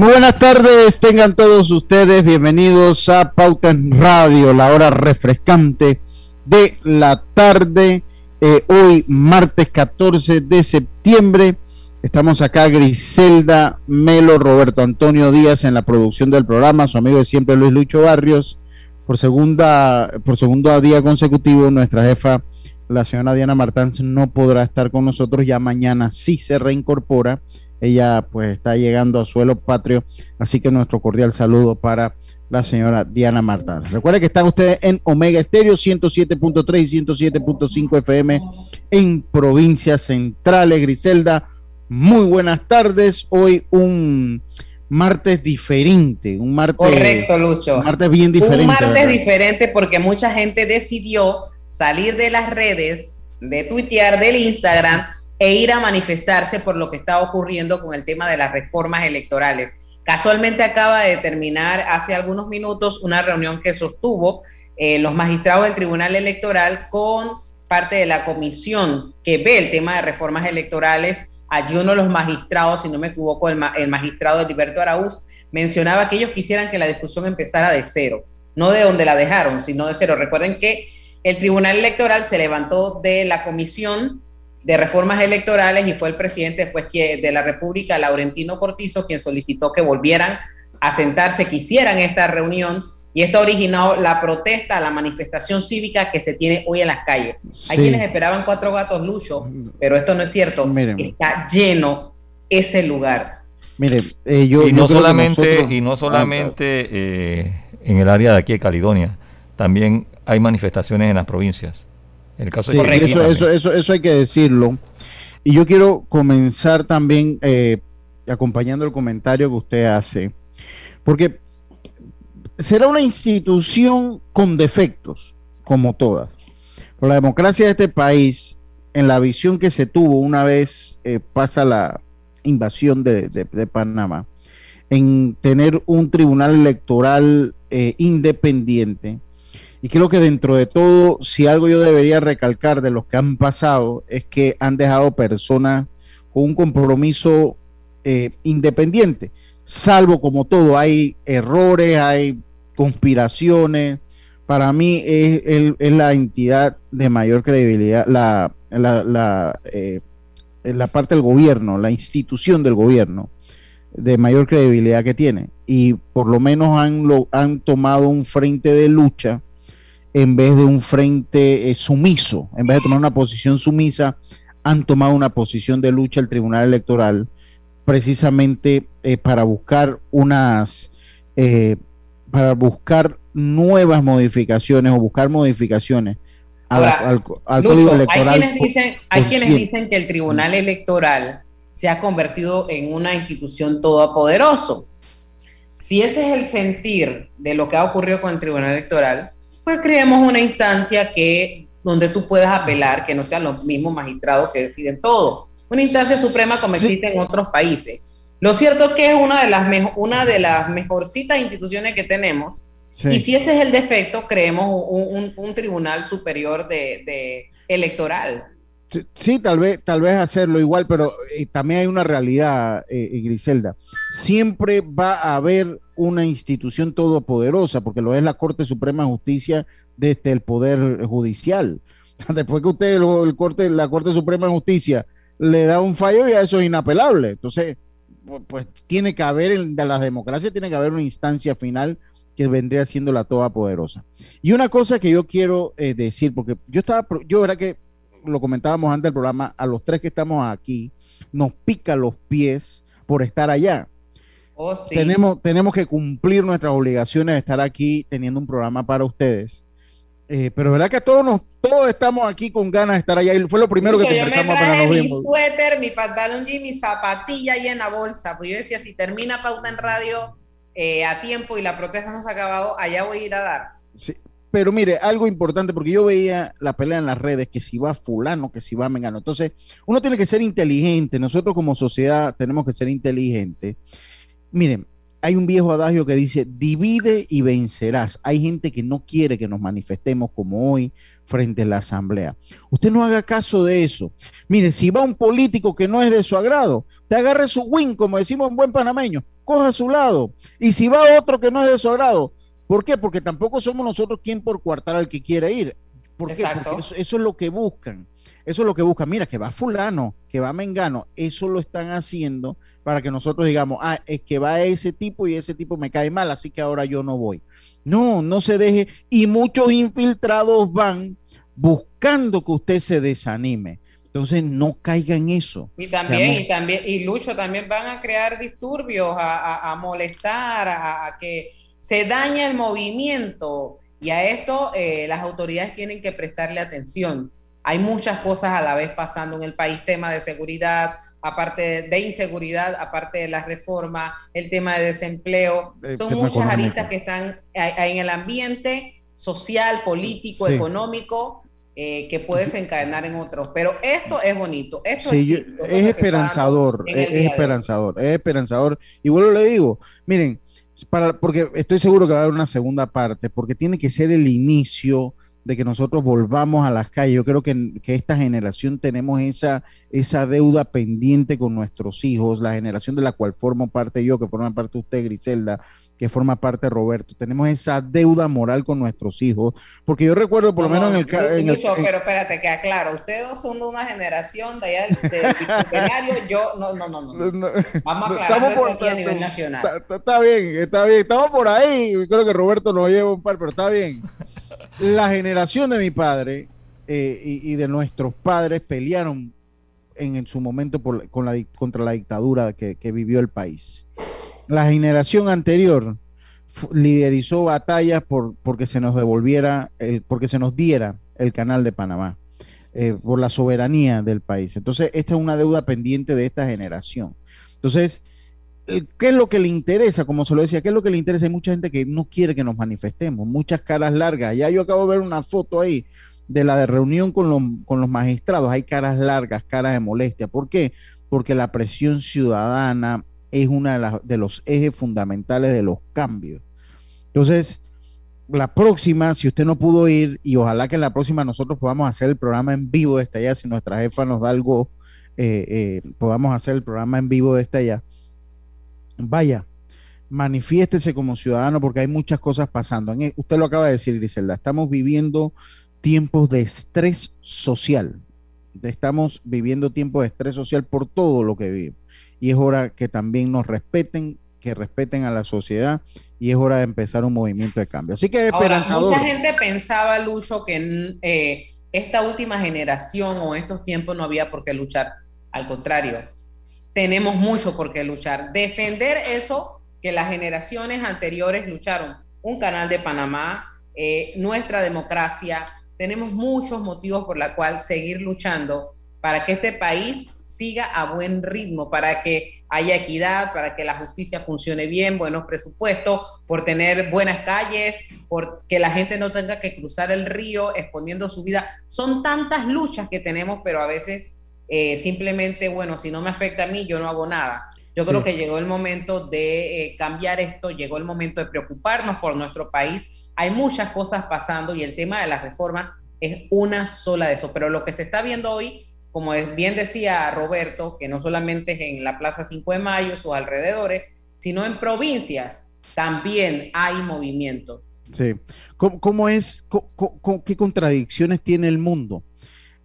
Muy buenas tardes, tengan todos ustedes bienvenidos a Pauta en Radio, la hora refrescante de la tarde. Eh, hoy, martes 14 de septiembre, estamos acá Griselda Melo, Roberto Antonio Díaz en la producción del programa, su amigo de siempre Luis Lucho Barrios. Por segunda, por segundo día consecutivo, nuestra jefa, la señora Diana Martans, no podrá estar con nosotros. Ya mañana sí se reincorpora ella pues está llegando a suelo patrio, así que nuestro cordial saludo para la señora Diana Martán. Recuerden que están ustedes en Omega Estéreo 107.3 y 107.5 FM en provincias centrales. Griselda, muy buenas tardes. Hoy un martes diferente, un martes. Correcto, Lucho. Un martes bien diferente. Un martes diferente porque mucha gente decidió salir de las redes, de tuitear, del Instagram e ir a manifestarse por lo que está ocurriendo con el tema de las reformas electorales. Casualmente acaba de terminar hace algunos minutos una reunión que sostuvo eh, los magistrados del Tribunal Electoral con parte de la comisión que ve el tema de reformas electorales. Allí uno de los magistrados, si no me equivoco, el, el magistrado Heriberto Araúz, mencionaba que ellos quisieran que la discusión empezara de cero, no de donde la dejaron, sino de cero. Recuerden que el Tribunal Electoral se levantó de la comisión de reformas electorales y fue el presidente después que, de la República, Laurentino Cortizo, quien solicitó que volvieran a sentarse, que hicieran esta reunión y esto ha originado la protesta, la manifestación cívica que se tiene hoy en las calles. Hay quienes esperaban cuatro gatos lucho, pero esto no es cierto. Está lleno ese lugar. Miren, eh, yo, y, no solamente, y no solamente eh, en el área de aquí de Caledonia, también hay manifestaciones en las provincias caso eso, eso, eso, eso, hay que decirlo. Y yo quiero comenzar también eh, acompañando el comentario que usted hace, porque será una institución con defectos, como todas. Pero la democracia de este país, en la visión que se tuvo una vez eh, pasa la invasión de, Panamá, en tener un tribunal electoral eh, independiente, y creo que dentro de todo, si algo yo debería recalcar de los que han pasado, es que han dejado personas con un compromiso eh, independiente, salvo como todo, hay errores, hay conspiraciones. Para mí es, es la entidad de mayor credibilidad, la, la, la, eh, la parte del gobierno, la institución del gobierno de mayor credibilidad que tiene. Y por lo menos han, lo, han tomado un frente de lucha en vez de un frente eh, sumiso, en vez de tomar una posición sumisa, han tomado una posición de lucha el Tribunal Electoral precisamente eh, para buscar unas, eh, para buscar nuevas modificaciones o buscar modificaciones al, código electoral. Hay quienes, dicen, hay quienes dicen que el Tribunal Electoral se ha convertido en una institución todopoderoso. Si ese es el sentir de lo que ha ocurrido con el Tribunal Electoral, pues creemos una instancia que donde tú puedas apelar, que no sean los mismos magistrados que deciden todo. Una instancia suprema como existe en otros países. Lo cierto es que es una de las, una de las mejorcitas instituciones que tenemos. Y si ese es el defecto, creemos un, tribunal superior de, electoral. Sí, tal vez, tal vez hacerlo igual, pero eh, también hay una realidad, eh, eh, Griselda. Siempre va a haber una institución todopoderosa, porque lo es la Corte Suprema de Justicia desde el Poder Judicial. Después que usted, el, corte, la Corte Suprema de Justicia, le da un fallo, ya eso es inapelable. Entonces, pues, tiene que haber, en de las democracias, tiene que haber una instancia final que vendría siendo la todopoderosa. Y una cosa que yo quiero eh, decir, porque yo estaba, yo era que lo comentábamos antes del programa, a los tres que estamos aquí, nos pica los pies por estar allá. Oh, tenemos, tenemos que cumplir nuestras obligaciones de estar aquí teniendo un programa para ustedes. Eh, pero verdad que todos nos, todos estamos aquí con ganas de estar allá. Y fue lo primero que conversamos apenas nos vimos. Mi suéter, mi pantalón jean, mi zapatilla ahí en la bolsa. Pues yo decía, si termina pauta en radio eh, a tiempo y la protesta no se ha acabado, allá voy a ir a dar. Sí, pero mire, algo importante, porque yo veía la pelea en las redes, que si va fulano, que si va mengano. Entonces, uno tiene que ser inteligente. Nosotros como sociedad tenemos que ser inteligentes. Miren, hay un viejo adagio que dice, divide y vencerás. Hay gente que no quiere que nos manifestemos como hoy frente a la asamblea. Usted no haga caso de eso. Mire, si va un político que no es de su agrado, te agarre su win, como decimos en buen panameño, coja a su lado. Y si va otro que no es de su agrado, ¿por qué? Porque tampoco somos nosotros quien por cuartar al que quiere ir. ¿Por qué? Porque eso, eso es lo que buscan. Eso es lo que buscan. Mira, que va fulano, que va mengano. Eso lo están haciendo para que nosotros digamos, ah, es que va ese tipo y ese tipo me cae mal, así que ahora yo no voy. No, no se deje. Y muchos infiltrados van buscando que usted se desanime. Entonces no caiga en eso. Y también, y también, y Lucho, también van a crear disturbios, a, molestar, a, que se dañe el movimiento. Y a esto eh, las autoridades tienen que prestarle atención. Hay muchas cosas a la vez pasando en el país, tema de seguridad, aparte de inseguridad, aparte de la reforma, el tema de desempleo. Son muchas aristas que están en el ambiente social, político, económico, eh, que puede desencadenar en otros. Pero esto es bonito. Esto es, es esperanzador, es, esperanzador, es esperanzador. Y vuelvo le digo, miren, para, porque estoy seguro que va a haber una segunda parte, porque tiene que ser el inicio de que nosotros volvamos a las calles. Yo creo que, que, esta generación tenemos esa, esa deuda pendiente con nuestros hijos, la generación de la cual formo parte yo, que forma parte usted, Griselda, que forma parte Roberto. Tenemos esa deuda moral con nuestros hijos, porque yo recuerdo por lo menos en el... El pero espérate, que aclaro, ustedes son de una generación de allá del yo no, no, no, no. Vamos a aclarar por, a nivel nacional. Está, bien, está bien, estamos por ahí, creo que Roberto nos lleva un par, pero está bien la generación de mi padre eh, y, de nuestros padres pelearon en, su momento con la, contra la dictadura que, vivió el país. La generación anterior liderizó batallas por porque se nos devolviera, el, porque se nos diera el canal de Panamá, eh, por la soberanía del país. Entonces, esta es una deuda pendiente de esta generación. Entonces, ¿qué es lo que le interesa? Como se lo decía, ¿qué es lo que le interesa? Hay mucha gente que no quiere que nos manifestemos, muchas caras largas. Ya yo acabo de ver una foto ahí de la de reunión con los, con los magistrados. Hay caras largas, caras de molestia. ¿Por qué? Porque la presión ciudadana es uno de, de los ejes fundamentales de los cambios. Entonces, la próxima, si usted no pudo ir, y ojalá que en la próxima nosotros podamos hacer el programa en vivo de esta allá, si nuestra jefa nos da algo, eh, eh, podamos hacer el programa en vivo de esta allá vaya, manifiéstese como ciudadano porque hay muchas cosas pasando. E, usted lo acaba de decir, Griselda, estamos viviendo tiempos de estrés social. Estamos viviendo tiempos de estrés social por todo lo que vivimos. Y es hora que también nos respeten, que respeten a la sociedad y es hora de empezar un movimiento de cambio. Así que es esperanzador. mucha gente pensaba, Lucho, que eh, esta última generación o estos tiempos no había por qué luchar. Al contrario, tenemos mucho por qué luchar. Defender eso que las generaciones anteriores lucharon. Un canal de Panamá, eh, nuestra democracia. Tenemos muchos motivos por la cual seguir luchando para que este país siga a buen ritmo, para que haya equidad, para que la justicia funcione bien, buenos presupuestos, por tener buenas calles, por que la gente no tenga que cruzar el río exponiendo su vida. Son tantas luchas que tenemos, pero a veces eh, simplemente, bueno, si no me afecta a mí, yo no hago nada. Yo creo que llegó el momento de eh, cambiar esto, llegó el momento de preocuparnos por nuestro país. Hay muchas cosas pasando y el tema de las reformas es una sola de eso. Pero lo que se está viendo hoy, como bien decía Roberto, que no solamente es en la Plaza 5 de Mayo, sus alrededores, sino en provincias, también hay movimiento. Sí. ¿Cómo, es, qué contradicciones tiene el mundo?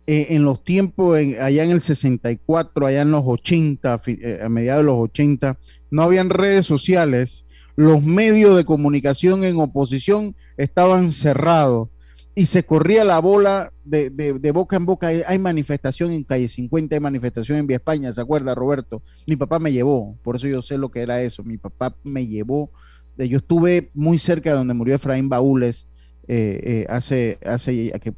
Eh, en los tiempos, allá en el 64, allá en los 80, eh, a mediados de los 80, no habían redes sociales, los medios de comunicación en oposición estaban cerrados y se corría la bola de, boca en boca. Hay, manifestación en calle 50, hay manifestación en Vía España, ¿se acuerda, Roberto? Mi papá me llevó, por eso yo sé lo que era eso. Mi papá me llevó, yo estuve muy cerca de donde murió Efraín Baúles eh, eh, hace, hace que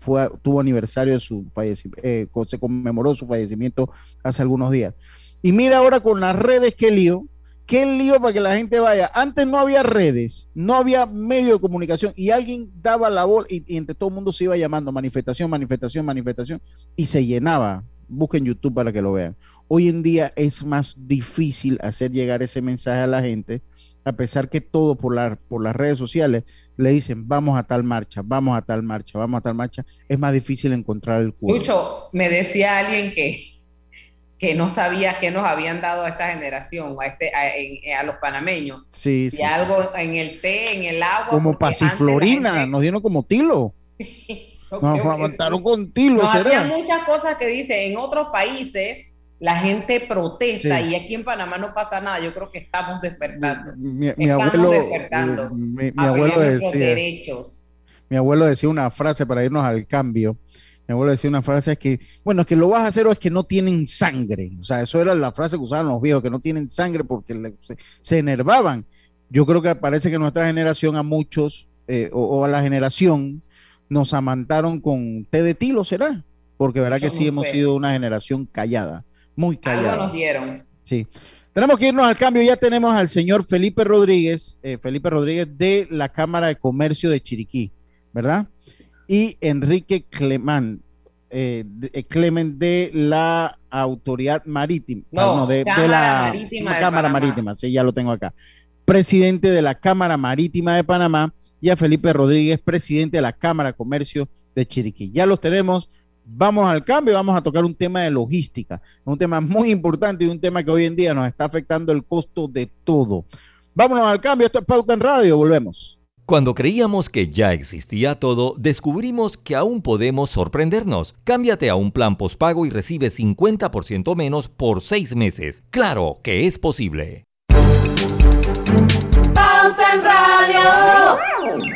fue, tuvo aniversario de su fallecimiento, eh, se conmemoró su fallecimiento hace algunos días. Y mira ahora con las redes, qué lío, qué lío para que la gente vaya. Antes no había redes, no había medio de comunicación y alguien daba la voz y, y entre todo el mundo se iba llamando manifestación, manifestación, manifestación y se llenaba. Busquen YouTube para que lo vean. Hoy en día es más difícil hacer llegar ese mensaje a la gente a pesar que todo por, la, por las redes sociales le dicen vamos a tal marcha, vamos a tal marcha, vamos a tal marcha, es más difícil encontrar el culo. Mucho, me decía alguien que, que no sabía qué nos habían dado a esta generación, a, este, a, los panameños. Sí, sí. algo en el té, en el agua. Como pasiflorina, nos dieron como tilo. nos aguantaron con tilo. Nos muchas cosas que dice en otros países la gente protesta y aquí en Panamá no pasa nada. Yo creo que estamos despertando. Mi, abuelo, despertando mi, abuelo decía, derechos. Mi abuelo decía una frase para irnos al cambio. Mi abuelo decía una frase es que, bueno, es que lo vas a hacer o es que no tienen sangre. O sea, eso era la frase que usaban los viejos, que no tienen sangre porque se, enervaban. Yo creo que parece que nuestra generación a muchos, eh, o, a la generación, nos amantaron con té de tilo, ¿será? Porque verá que sí hemos sido una generación callada muy callado. Algo nos dieron. Sí. Tenemos que irnos al cambio. Ya tenemos al señor Felipe Rodríguez, eh, Felipe Rodríguez de la Cámara de Comercio de Chiriquí, ¿verdad? Y Enrique Clemán, eh, de, eh, Clemen de la Autoridad Marítima. No, de, la Marítima Cámara Marítima, sí, ya lo tengo acá. Presidente de la Cámara Marítima de Panamá y a Felipe Rodríguez, presidente de la Cámara de Comercio de Chiriquí. Ya los tenemos vamos al cambio, vamos a tocar un tema de logística, un tema muy importante y un tema que hoy en día nos está afectando el costo de todo. Vámonos al cambio, esto es Pauta en Radio, volvemos. Cuando creíamos que ya existía todo, descubrimos que aún podemos sorprendernos. Cámbiate a un plan postpago y recibe 50% menos por seis meses. Claro que es posible. Pauta en Radio.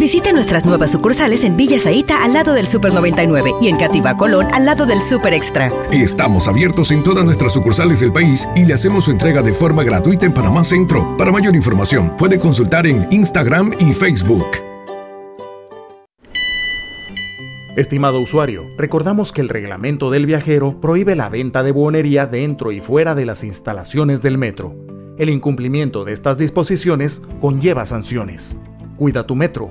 Visite nuestras nuevas sucursales en Villa Zaita al lado del Super 99 y en Cativa Colón al lado del Super Extra. Estamos abiertos en todas nuestras sucursales del país y le hacemos su entrega de forma gratuita en Panamá Centro. Para mayor información, puede consultar en Instagram y Facebook. Estimado usuario, recordamos que el reglamento del viajero prohíbe la venta de buonería dentro y fuera de las instalaciones del metro. El incumplimiento de estas disposiciones conlleva sanciones. Cuida tu metro,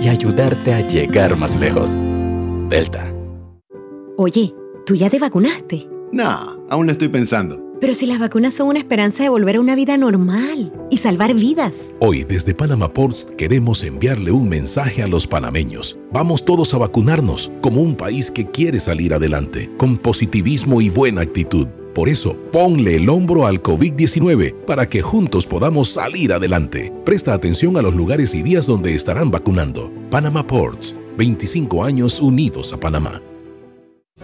y ayudarte a llegar más lejos. Delta. Oye, ¿tú ya te vacunaste? No, aún lo estoy pensando. Pero si las vacunas son una esperanza de volver a una vida normal y salvar vidas. Hoy desde Panama Ports queremos enviarle un mensaje a los panameños. Vamos todos a vacunarnos como un país que quiere salir adelante, con positivismo y buena actitud. Por eso, ponle el hombro al COVID-19 para que juntos podamos salir adelante. Presta atención a los lugares y días donde estarán vacunando. Panama Ports, 25 años unidos a Panamá.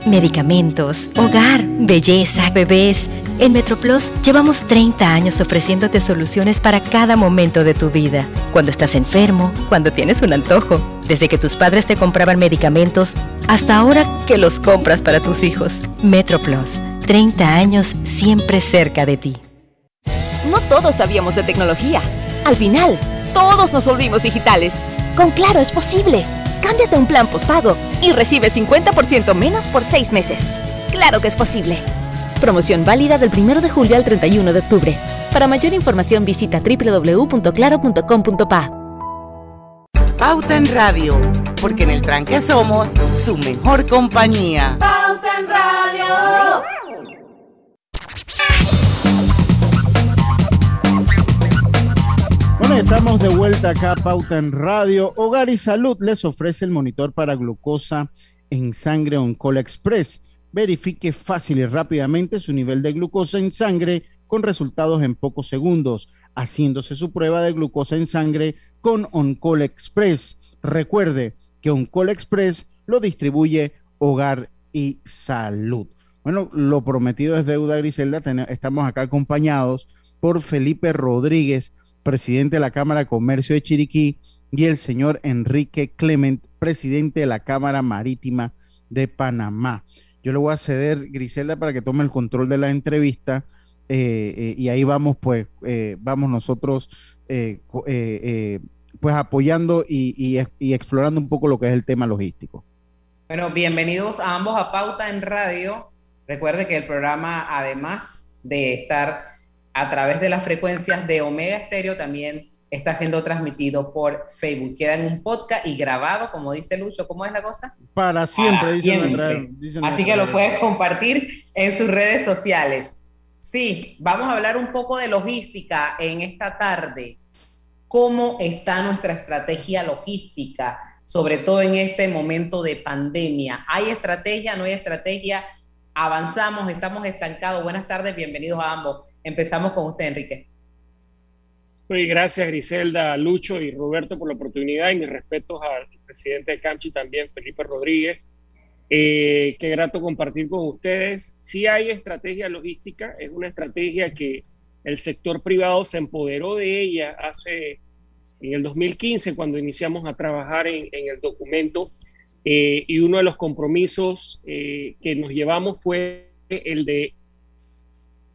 Medicamentos, hogar, belleza, bebés. En MetroPlus llevamos 30 años ofreciéndote soluciones para cada momento de tu vida. Cuando estás enfermo, cuando tienes un antojo Desde que tus padres te compraban medicamentos hasta ahora que los compras para tus hijos. MetroPlus, 30 años siempre cerca de ti. No todos sabíamos de tecnología. Al final, todos nos volvimos digitales. Con Claro es posible. Cámbiate un plan postpago y recibe 50% menos por 6 meses. Claro que es posible. Promoción válida del 1 de julio al 31 de octubre. Para mayor información visita www.claro.com.pa. Pauta en Radio, porque en el tranque somos su mejor compañía. Pauta en Radio. Estamos de vuelta acá, Pauta en Radio. Hogar y Salud les ofrece el monitor para glucosa en sangre Oncol Express. Verifique fácil y rápidamente su nivel de glucosa en sangre con resultados en pocos segundos, haciéndose su prueba de glucosa en sangre con Oncol Express. Recuerde que Oncol Express lo distribuye Hogar y Salud. Bueno, lo prometido es deuda, Griselda. Estamos acá acompañados por Felipe Rodríguez, presidente de la Cámara de Comercio de Chiriquí, y el señor Enrique Clement, presidente de la Cámara Marítima de Panamá. Yo le voy a ceder, Griselda, para que tome el control de la entrevista. Eh, eh, y ahí vamos, pues, eh, vamos nosotros, pues, apoyando y, y explorando un poco lo que es el tema logístico. Bueno, bienvenidos a ambos a Pauta en Radio. Recuerde que el programa, además de estar a través de las frecuencias de Omega Estéreo, también está siendo transmitido por Facebook. Queda en un podcast y grabado, como dice Lucho. ¿Cómo es la cosa? Para siempre, dicen, Así que lo puedes compartir en sus redes sociales. Sí, vamos a hablar un poco de logística en esta tarde. ¿Cómo está nuestra estrategia logística, sobre todo en este momento de pandemia? ¿Hay estrategia? ¿No hay estrategia? ¿Avanzamos? ¿Estamos estancados? Buenas tardes, bienvenidos a ambos. Empezamos con usted, Enrique. Pues gracias Griselda, Lucho y Roberto por la oportunidad y mis respetos al presidente de Camchi también, Felipe Rodríguez. Eh, qué grato compartir con ustedes. Sí hay estrategia logística, es una estrategia que el sector privado se empoderó de ella hace en el 2015 cuando iniciamos a trabajar en, el documento eh, y uno de los compromisos eh, que nos llevamos fue el de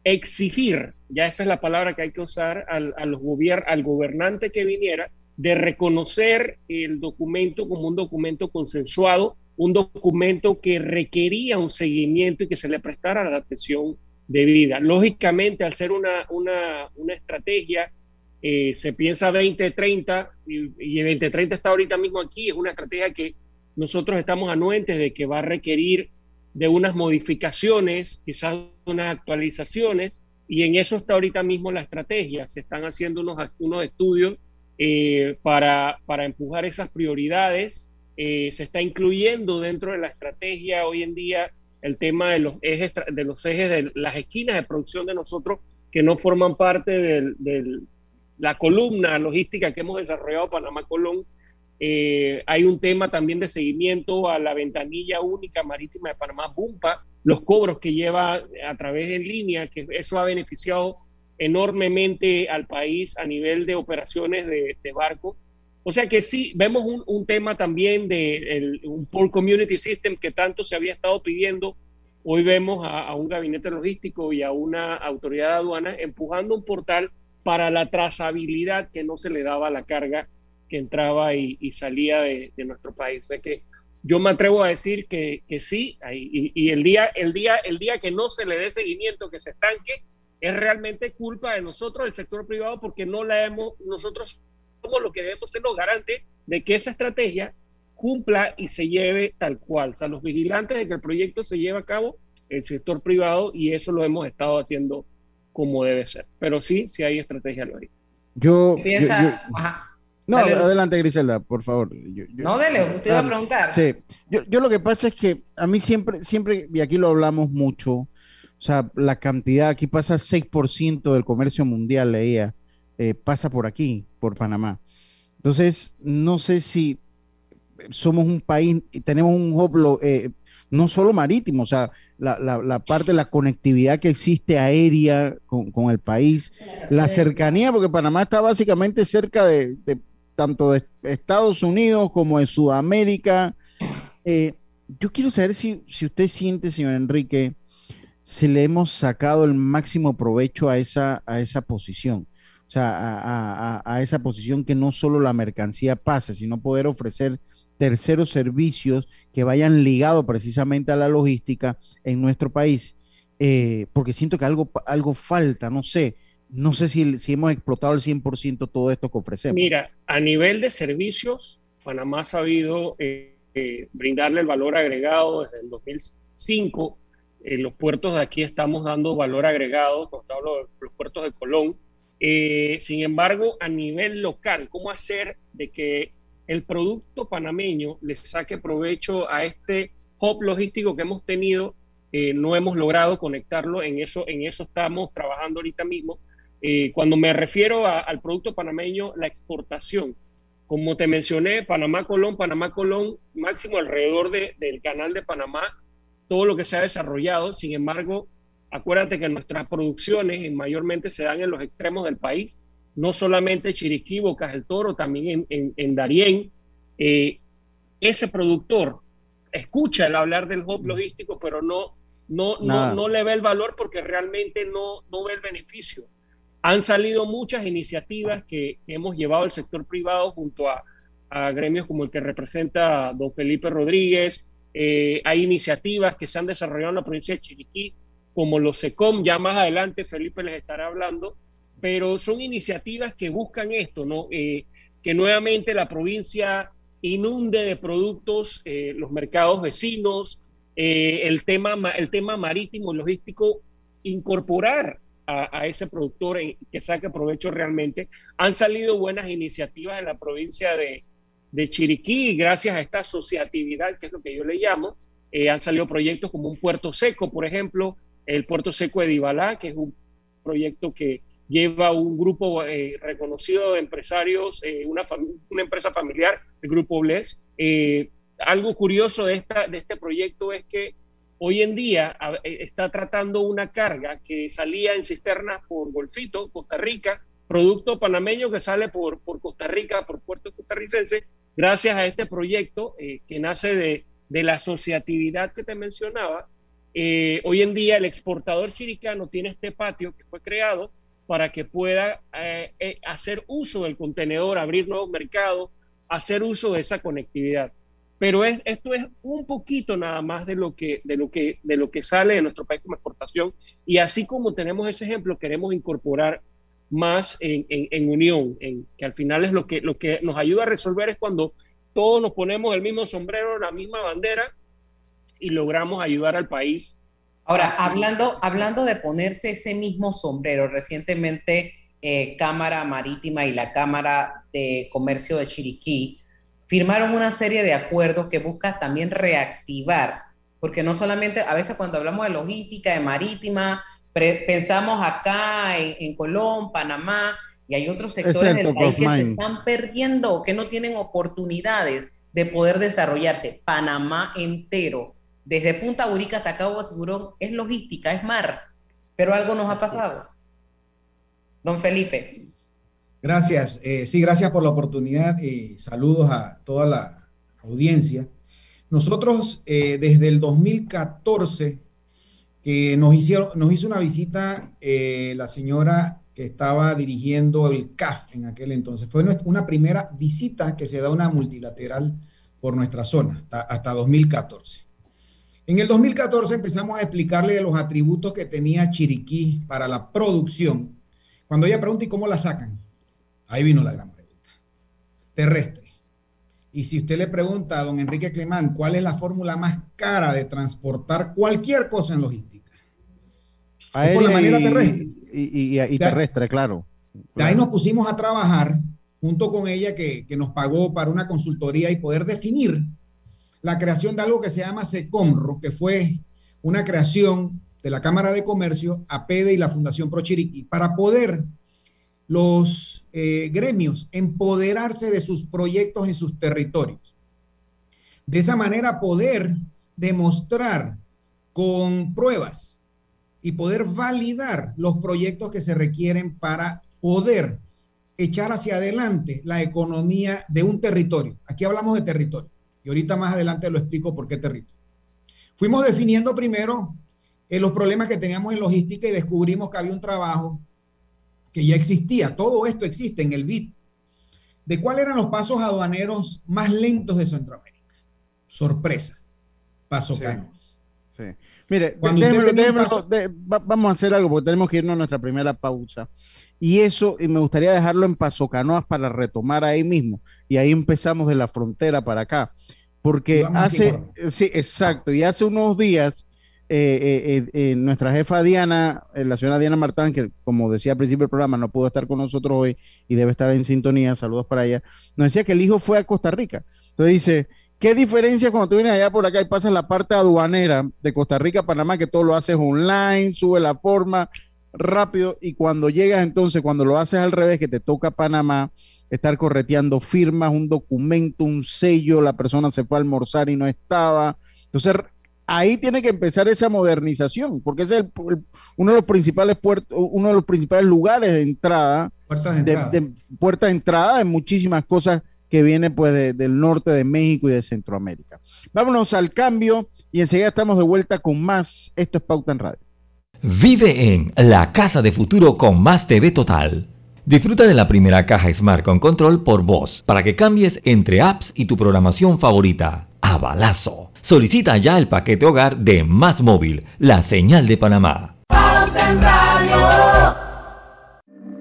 exigir, ya esa es la palabra que hay que usar al, a los al gobernante que viniera, de reconocer el documento como un documento consensuado, un documento que requería un seguimiento y que se le prestara la atención debida. Lógicamente, al ser una, una, una estrategia, eh, se piensa 2030 y, y 2030 está ahorita mismo aquí, es una estrategia que nosotros estamos anuentes de que va a requerir de unas modificaciones, quizás unas actualizaciones, y en eso está ahorita mismo la estrategia. Se están haciendo unos, unos estudios eh, para, para, empujar esas prioridades. Eh, se está incluyendo dentro de la estrategia hoy en día el tema de los ejes, de los ejes de las esquinas de producción de nosotros que no forman parte de la columna logística que hemos desarrollado Panamá Colón eh, hay un tema también de seguimiento a la ventanilla única marítima de Panamá, BUMPA, los cobros que lleva a través de línea, que eso ha beneficiado enormemente al país a nivel de operaciones de, barco. O sea que sí, vemos un, tema también de un Port Community System que tanto se había estado pidiendo. Hoy vemos a, a un gabinete logístico y a una autoridad de aduana empujando un portal para la trazabilidad que no se le daba a la carga que entraba y, salía de, nuestro país. O que yo me atrevo a decir que, que sí, y, y, el, día, el, día, el día que no se le dé seguimiento, que se estanque, es realmente culpa de nosotros, del sector privado, porque no la hemos, nosotros somos lo que debemos ser los garantes de que esa estrategia cumpla y se lleve tal cual. O sea, los vigilantes de que el proyecto se lleve a cabo, el sector privado, y eso lo hemos estado haciendo como debe ser. Pero sí, sí hay estrategia. Yo, yo, yo, no, adelante, Griselda, por favor. no, dele, usted va a preguntar. Sí, yo, lo que pasa es que a mí siempre, siempre, y aquí lo hablamos mucho, o sea, la cantidad, aquí pasa 6% del comercio mundial, leía, eh, pasa por aquí, por Panamá. Entonces, no sé si somos un país, tenemos un hub, eh, no solo marítimo, o sea, la, parte de la conectividad que existe aérea con, el país, la cercanía, porque Panamá está básicamente cerca de tanto de Estados Unidos como de Sudamérica. Eh, yo quiero saber si, si usted siente, señor Enrique, si le hemos sacado el máximo provecho a esa, a esa posición. O sea, a, esa posición que no solo la mercancía pase, sino poder ofrecer terceros servicios que vayan ligados precisamente a la logística en nuestro país. Eh, porque siento que algo, algo falta, no sé. No sé si, si hemos explotado al 100% todo esto que ofrecemos. Mira, a nivel de servicios, Panamá ha sabido eh, eh, brindarle el valor agregado desde el 2005 en los puertos de aquí estamos dando valor agregado, los, los puertos de Colón. Eh, sin embargo, a nivel local, ¿cómo hacer de que el producto panameño le saque provecho a este hub logístico que hemos tenido? Eh, no hemos logrado conectarlo, en eso, en eso estamos trabajando ahorita mismo. Eh, cuando me refiero al producto panameño, la exportación, como te mencioné, Panamá-Colón, Panamá-Colón, máximo alrededor del canal de Panamá, todo lo que se ha desarrollado. Sin embargo, acuérdate que nuestras producciones mayormente se dan en los extremos del país, no solamente Chiriquí, Bocas del Toro, también en, en, Darién. Eh, ese productor escucha el hablar del hub logístico, pero no, no, no, le ve el valor porque realmente no, no ve el beneficio. Han salido muchas iniciativas que, hemos llevado al sector privado junto a, a gremios como el que representa don Felipe Rodríguez, eh, hay iniciativas que se han desarrollado en la provincia de Chiriquí, como los SECOM, ya más adelante Felipe les estará hablando, pero son iniciativas que buscan esto, ¿no? Eh, que nuevamente la provincia inunde de productos eh, los mercados vecinos, el, tema, el tema marítimo, logístico, incorporar a, ese productor que saque provecho realmente. Han salido buenas iniciativas en la provincia de, Chiriquí, gracias a esta asociatividad, que es lo que yo le llamo, eh, han salido proyectos como un puerto seco, por ejemplo, el puerto seco de Dibalá, que es un proyecto que lleva un grupo eh, reconocido de empresarios, eh, una, empresa familiar, el Grupo Bles. algo curioso de, esta, de este proyecto es que hoy en día está tratando una carga que salía en cisternas por Golfito, Costa Rica, producto panameño que sale por, Costa Rica, por puerto costarricense, gracias a este proyecto eh, que nace de, la asociatividad que te mencionaba, eh, hoy en día el exportador chiricano tiene este patio que fue creado para que pueda eh, hacer uso del contenedor, abrir nuevos mercados, hacer uso de esa conectividad. Pero es, esto es un poquito nada más de lo, que, de, lo que, de lo que sale de nuestro país como exportación. Y así como tenemos ese ejemplo, queremos incorporar más en, unión, en, que al final es lo que, lo que nos ayuda a resolver es cuando todos nos ponemos el mismo sombrero, la misma bandera y logramos ayudar al país. Ahora, hablando, hablando de ponerse ese mismo sombrero, recientemente eh, Cámara Marítima y la Cámara de Comercio de Chiriquí firmaron una serie de acuerdos que buscan también reactivar, porque no solamente, a veces cuando hablamos de logística, de marítima, pensamos acá en, Colón, Panamá, y hay otros sectores del país que se están perdiendo, que no tienen oportunidades de poder desarrollarse. Panamá entero, desde Punta Burica hasta Cabo Tiburón, es logística, es mar, pero algo nos ha pasado. Don Felipe. Gracias. Eh, sí, gracias por la oportunidad y saludos a toda la audiencia. Nosotros eh, desde el 2014 que nos, nos hizo una visita eh, la señora que estaba dirigiendo el CAF en aquel entonces. Fue una primera visita que se da una multilateral por nuestra zona, hasta, 2014. En el 2014 empezamos a explicarle de los atributos que tenía Chiriquí para la producción. Cuando ella pregunta, ¿y cómo la sacan? Ahí vino la gran pregunta. Terrestre. Y si usted le pregunta a don Enrique Clemán cuál es la fórmula más cara de transportar cualquier cosa en logística, por la manera terrestre. Y, terrestre, claro. De ahí nos pusimos a trabajar junto con ella que, nos pagó para una consultoría y poder definir la creación de algo que se llama SECOMRO, que fue una creación de la Cámara de Comercio, APEDE y la Fundación Prochiriqui, para poder los eh, gremios empoderarse de sus proyectos en sus territorios. De esa manera poder demostrar con pruebas y poder validar los proyectos que se requieren para poder echar hacia adelante la economía de un territorio. Aquí hablamos de territorio y ahorita más adelante lo explico por qué territorio. Fuimos definiendo primero eh, los problemas que teníamos en logística y descubrimos que había un trabajo que ya existía. Todo esto existe en el BIT. ¿De cuáles eran los pasos aduaneros más lentos de Centroamérica? Sorpresa. Paso Canoas. Sí. Mire, vamos a hacer algo porque tenemos que irnos a nuestra primera pausa. Y eso, y me gustaría dejarlo en Paso Canoas para retomar ahí mismo. Y ahí empezamos de la frontera para acá. Porque hace, sí, exacto, y hace unos días eh, eh, eh, nuestra jefa Diana, la señora Diana Martán, que como decía al principio del programa, no pudo estar con nosotros hoy y debe estar en sintonía, saludos para ella, nos decía que el hijo fue a Costa Rica. Entonces dice, ¿qué diferencia cuando tú vienes allá por acá y pasas la parte aduanera de Costa Rica a Panamá, que todo lo haces online, sube la forma rápido y cuando llegas entonces, cuando lo haces al revés, que te toca Panamá, estar correteando firmas, un documento, un sello, la persona se fue a almorzar y no estaba. Entonces, ahí tiene que empezar esa modernización, porque ese es uno de los principales puertos, uno de los principales lugares de entrada, puertas de entrada, de, puerta de entrada en muchísimas cosas que vienen pues del norte de México y de Centroamérica. Vámonos al cambio y enseguida estamos de vuelta con más. Esto es Pauta en Radio. Vive en la casa de futuro con más TV Total. Disfruta de la primera caja Smart con control por voz para que cambies entre apps y tu programación favorita. A balazo. Solicita ya el paquete hogar de Más Móvil, la señal de Panamá.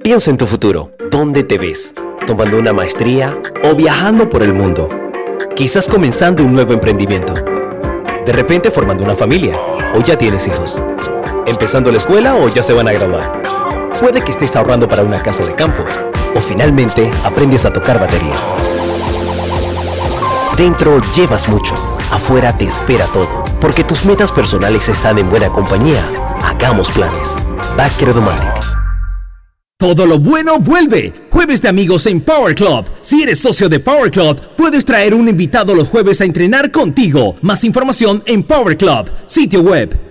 Piensa en tu futuro. ¿Dónde te ves? ¿Tomando una maestría o viajando por el mundo? Quizás comenzando un nuevo emprendimiento. De repente formando una familia o ya tienes hijos. Empezando la escuela o ya se van a graduar. Puede que estés ahorrando para una casa de campo o finalmente aprendes a tocar batería. Dentro llevas mucho Afuera te espera todo, porque tus metas personales están en buena compañía. Hagamos planes. Bacredomatic. Todo lo bueno vuelve. Jueves de amigos en Power Club. Si eres socio de Power Club, puedes traer un invitado los jueves a entrenar contigo. Más información en Power Club, sitio web.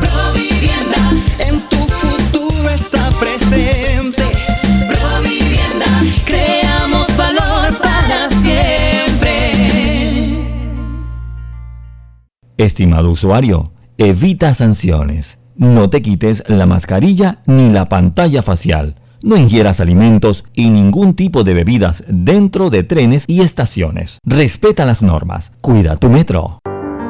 Provivienda, en tu futuro está presente. Provivienda, creamos valor para siempre. Estimado usuario, evita sanciones. No te quites la mascarilla ni la pantalla facial no ingieras alimentos y ningún tipo de bebidas dentro de trenes y estaciones. Respeta las normas. Cuida tu metro.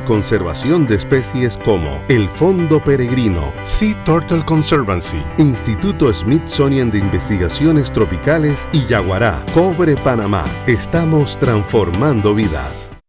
conservación de especies como el Fondo Peregrino, Sea Turtle Conservancy, Instituto Smithsonian de Investigaciones Tropicales y Yaguará, Cobre Panamá. Estamos transformando vidas.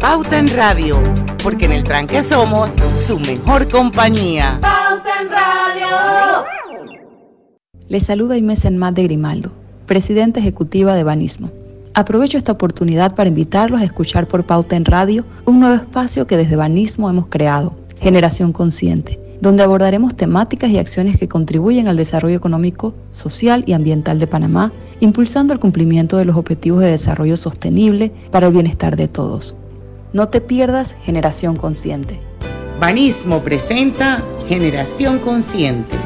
Pauta en Radio, porque en el tranque somos su mejor compañía. Pauta en Radio. Les saluda Inés Enmat de Grimaldo, presidenta ejecutiva de Banismo. Aprovecho esta oportunidad para invitarlos a escuchar por Pauta en Radio un nuevo espacio que desde Banismo hemos creado Generación Consciente, donde abordaremos temáticas y acciones que contribuyen al desarrollo económico, social y ambiental de Panamá, impulsando el cumplimiento de los objetivos de desarrollo sostenible para el bienestar de todos. No te pierdas Generación Consciente. Banismo presenta Generación Consciente.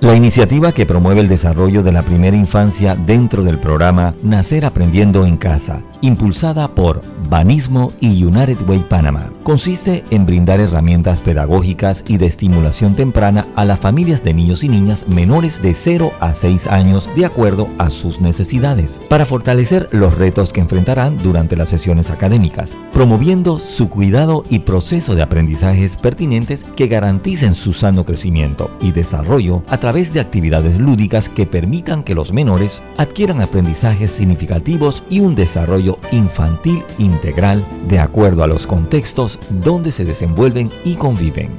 La iniciativa que promueve el desarrollo de la primera infancia dentro del programa Nacer Aprendiendo en Casa, impulsada por Banismo y United Way Panama, consiste en brindar herramientas pedagógicas y de estimulación temprana a las familias de niños y niñas menores de 0 a 6 años de acuerdo a sus necesidades, para fortalecer los retos que enfrentarán durante las sesiones académicas, promoviendo su cuidado y proceso de aprendizajes pertinentes que garanticen su sano crecimiento y desarrollo a través de actividades lúdicas que permitan que los menores adquieran aprendizajes significativos y un desarrollo infantil integral de acuerdo a los contextos donde se desenvuelven y conviven.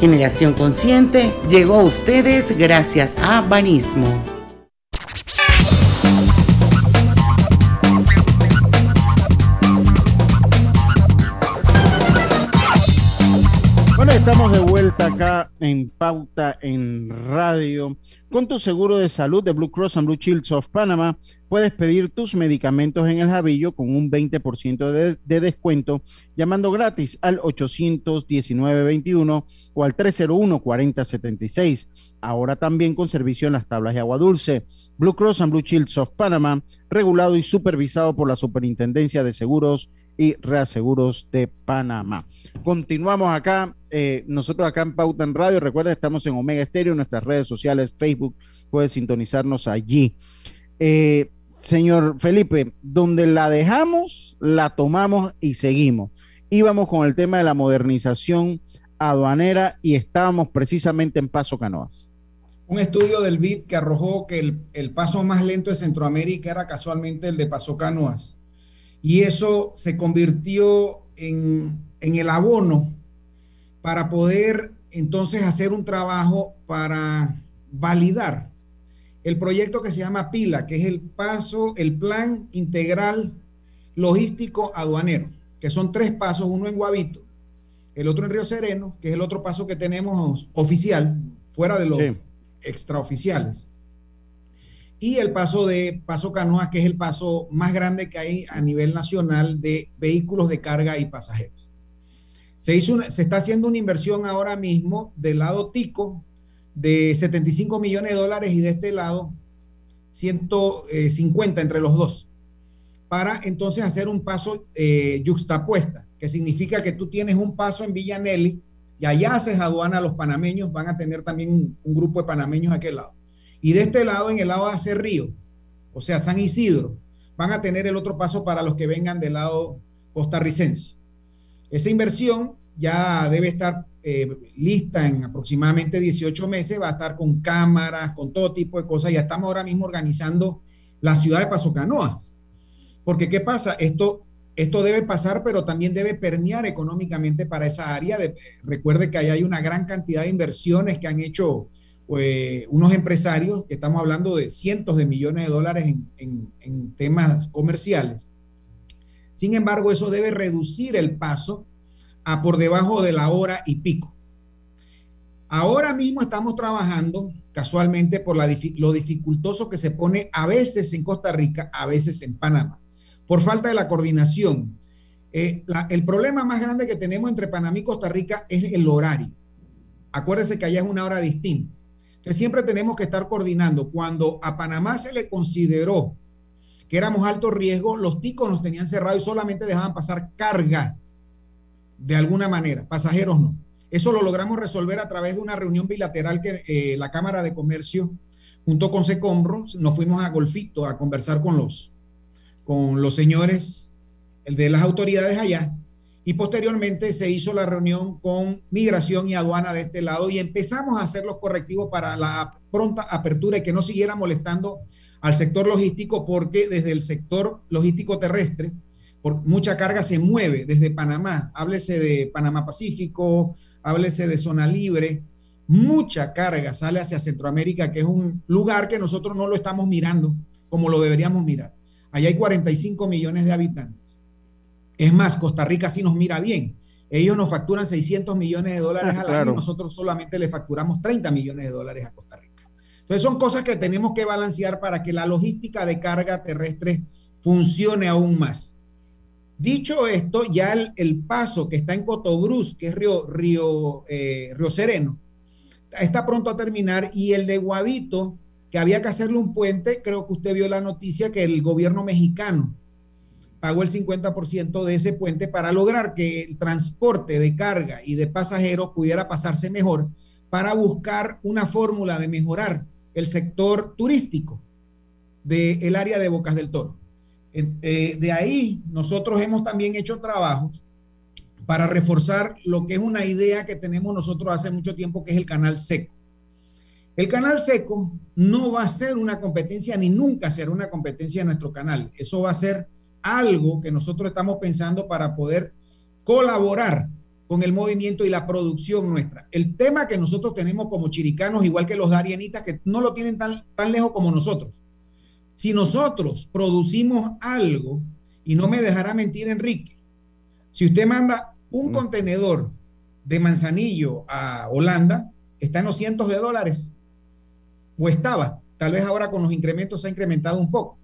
Generación Consciente llegó a ustedes gracias a Banismo. Bueno, estamos de vuelta acá en Pauta en Radio. Con tu seguro de salud de Blue Cross and Blue Shields of Panama, puedes pedir tus medicamentos en el Javillo con un 20% de, de descuento llamando gratis al 819-21 o al 301-4076. Ahora también con servicio en las tablas de agua dulce. Blue Cross and Blue Shields of Panama, regulado y supervisado por la Superintendencia de Seguros y Reaseguros de Panamá. Continuamos acá, eh, nosotros acá en Pauta en Radio, recuerda, estamos en Omega Estéreo, nuestras redes sociales, Facebook, puede sintonizarnos allí. Eh, señor Felipe, donde la dejamos, la tomamos y seguimos. Íbamos con el tema de la modernización aduanera y estábamos precisamente en Paso Canoas. Un estudio del BID que arrojó que el, el paso más lento de Centroamérica era casualmente el de Paso Canoas y eso se convirtió en, en, el abono para poder entonces hacer un trabajo para validar el proyecto que se llama PILA, que es el paso, el plan integral logístico aduanero, que son tres pasos, uno en Guavito, el otro en Río Sereno, que es el otro paso que tenemos oficial, fuera de los sí. extraoficiales y el paso de Paso Canoa, que es el paso más grande que hay a nivel nacional de vehículos de carga y pasajeros. Se, hizo se está haciendo una inversión ahora mismo del lado Tico de 75 millones de dólares y de este lado 150 entre los dos, para entonces hacer un paso eh, yuxtapuesta, que significa que tú tienes un paso en Villanelli y allá haces aduana, los panameños van a tener también un, un grupo de panameños a aquel lado. Y de este lado, en el lado de Acerrío, o sea, San Isidro, van a tener el otro paso para los que vengan del lado costarricense. Esa inversión ya debe estar eh, lista en aproximadamente 18 meses, va a estar con cámaras, con todo tipo de cosas. Ya estamos ahora mismo organizando la ciudad de Paso Canoas. Porque, ¿qué pasa? Esto, esto debe pasar, pero también debe permear económicamente para esa área. De, recuerde que ahí hay una gran cantidad de inversiones que han hecho pues, unos empresarios que estamos hablando de cientos de millones de dólares en, en, temas comerciales. Sin embargo, eso debe reducir el paso a por debajo de la hora y pico. Ahora mismo estamos trabajando casualmente por lo dificultoso que se pone a veces en Costa Rica, a veces en Panamá, por falta de la coordinación. Eh, el problema más grande que tenemos entre Panamá y Costa Rica es el horario. Acuérdense que allá es una hora distinta. Entonces siempre tenemos que estar coordinando. Cuando a Panamá se le consideró que éramos alto riesgo, los ticos nos tenían cerrado y solamente dejaban pasar carga de alguna manera, pasajeros no. Eso lo logramos resolver a través de una reunión bilateral que eh, la Cámara de Comercio junto con Secombro nos fuimos a Golfito a conversar con los, con los señores de las autoridades allá y posteriormente se hizo la reunión con migración y aduana de este lado y empezamos a hacer los correctivos para la pronta apertura y que no siguiera molestando al sector logístico porque desde el sector logístico terrestre, por mucha carga se mueve desde Panamá, háblese de Panamá Pacífico, háblese de zona libre, mucha carga sale hacia Centroamérica, que es un lugar que nosotros no lo estamos mirando como lo deberíamos mirar. Allá hay 45 millones de habitantes. Es más, Costa Rica sí nos mira bien. Ellos nos facturan 600 millones de dólares ah, al año, nosotros solamente le facturamos 30 millones de dólares a Costa Rica. Entonces son cosas que tenemos que balancear para que la logística de carga terrestre funcione aún más. Dicho esto, ya el, paso que está en Cotobruz, que es Río, Río, eh, Río Sereno, está pronto a terminar y el de Guavito, que había que hacerle un puente, creo que usted vio la noticia que el gobierno mexicano pagó el 50% de ese puente para lograr que el transporte de carga y de pasajeros pudiera pasarse mejor para buscar una fórmula de mejorar el sector turístico del área de Bocas del Toro. Eh, de ahí nosotros hemos también hecho trabajos para reforzar lo que es una idea que tenemos nosotros hace mucho tiempo, que es el canal seco. El canal seco no va a ser una competencia ni nunca será una competencia en nuestro canal. Eso va a ser algo que nosotros estamos pensando para poder colaborar con el movimiento y la producción nuestra. El tema que nosotros tenemos como chiricanos, igual que los darianitas, que no lo tienen tan, tan lejos como nosotros, si nosotros producimos algo, y no me dejará mentir Enrique, si usted manda un contenedor de manzanillo a Holanda, está en los cientos de dólares, o estaba, tal vez ahora con los incrementos se ha incrementado un poco.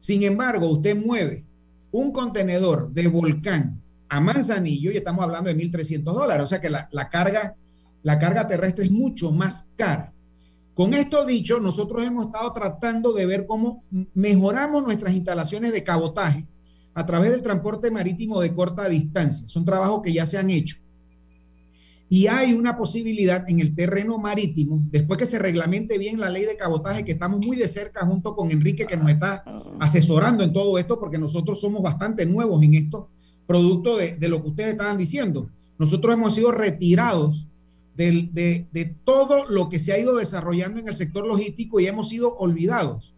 Sin embargo, usted mueve un contenedor de volcán a Manzanillo y estamos hablando de 1.300 dólares, o sea que la, carga, la carga terrestre es mucho más cara. Con esto dicho, nosotros hemos estado tratando de ver cómo mejoramos nuestras instalaciones de cabotaje a través del transporte marítimo de corta distancia. Son trabajos que ya se han hecho. Y hay una posibilidad en el terreno marítimo, después que se reglamente bien la ley de cabotaje, que estamos muy de cerca junto con Enrique, que nos está asesorando en todo esto, porque nosotros somos bastante nuevos en esto, producto de, de lo que ustedes estaban diciendo. Nosotros hemos sido retirados de, todo lo que se ha ido desarrollando en el sector logístico y hemos sido olvidados,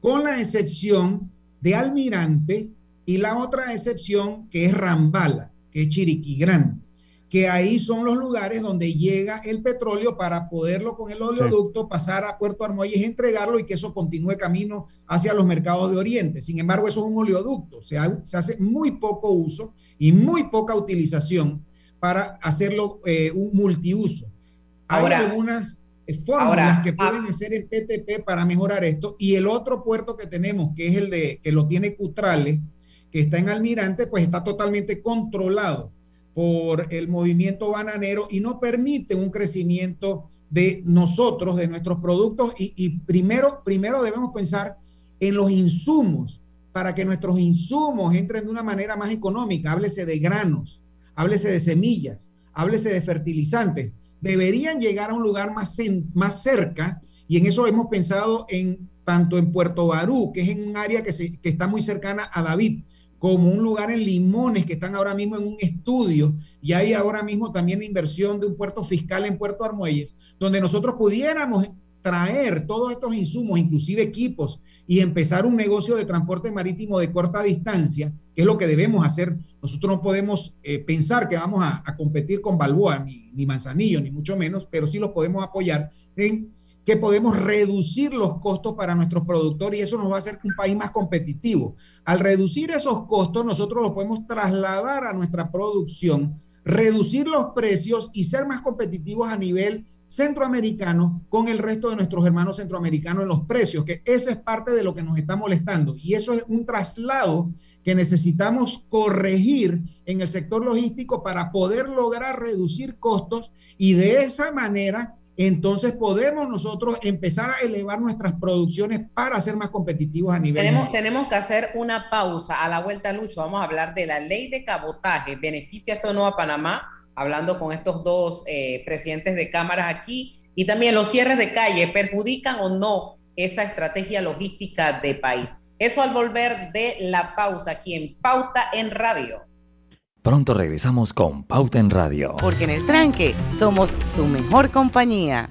con la excepción de Almirante y la otra excepción que es Rambala, que es Chiriquí Grande, que ahí son los lugares donde llega el petróleo para poderlo con el oleoducto pasar a Puerto Armuelles, entregarlo y que eso continúe camino hacia los mercados de Oriente. Sin embargo, eso es un oleoducto, se hace muy poco uso y muy poca utilización para hacerlo eh, un multiuso. Hay algunas fórmulas que pueden ah, hacer el PTP para mejorar esto. Y el otro puerto que tenemos, que es el de que lo tiene Cutrale, que está en Almirante, pues está totalmente controlado por el movimiento bananero y no permite un crecimiento de nosotros, de nuestros productos. Y, y primero, primero debemos pensar en los insumos para que nuestros insumos entren de una manera más económica. Háblese de granos, háblese de semillas, háblese de fertilizantes, deberían llegar a un lugar más, más cerca y en eso hemos pensado en tanto en Puerto Barú, que es en un área que, se, que está muy cercana a David, como un lugar en Limones, que están ahora mismo en un estudio, y hay ahora mismo también inversión de un puerto fiscal en Puerto Armuelles, donde nosotros pudiéramos traer todos estos insumos, inclusive equipos, y empezar un negocio de transporte marítimo de corta distancia, que es lo que debemos hacer. Nosotros no podemos eh, pensar que vamos a, competir con Balboa, ni, ni, Manzanillo, ni mucho menos, pero sí los podemos apoyar en que podemos reducir los costos para nuestros productores y eso nos va a hacer un país más competitivo. Al reducir esos costos, nosotros los podemos trasladar a nuestra producción, reducir los precios y ser más competitivos a nivel centroamericano con el resto de nuestros hermanos centroamericanos en los precios, que esa es parte de lo que nos está molestando. Y eso es un traslado que necesitamos corregir en el sector logístico para poder lograr reducir costos y de esa manera entonces podemos nosotros empezar a elevar nuestras producciones para ser más competitivos a nivel tenemos, tenemos que hacer una pausa a la vuelta, Lucho. Vamos a hablar de la ley de cabotaje. ¿Beneficia esto no a Panamá? hablando con estos dos eh, presidentes de cámaras aquí, y también los cierres de calle, ¿perjudican o no esa estrategia logística de país? Eso al volver de la pausa aquí en Pauta en Radio. Pronto regresamos con Pauta en Radio. Porque en el tranque somos su mejor compañía.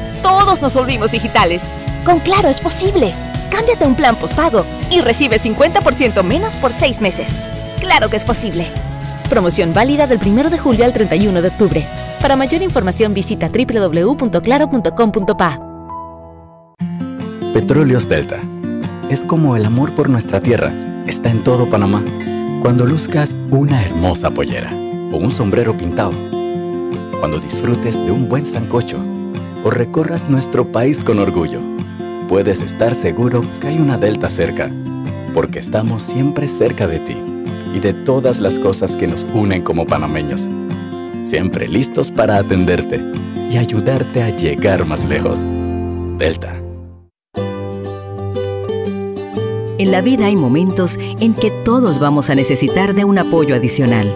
todos nos volvimos digitales. Con Claro es posible. Cámbiate un plan postpago y recibe 50% menos por seis meses. Claro que es posible. Promoción válida del 1 de julio al 31 de octubre. Para mayor información visita www.claro.com.pa. Petróleos Delta. Es como el amor por nuestra tierra. Está en todo Panamá. Cuando luzcas una hermosa pollera o un sombrero pintado. Cuando disfrutes de un buen sancocho o recorras nuestro país con orgullo, puedes estar seguro que hay una Delta cerca, porque estamos siempre cerca de ti y de todas las cosas que nos unen como panameños. Siempre listos para atenderte y ayudarte a llegar más lejos. Delta. En la vida hay momentos en que todos vamos a necesitar de un apoyo adicional.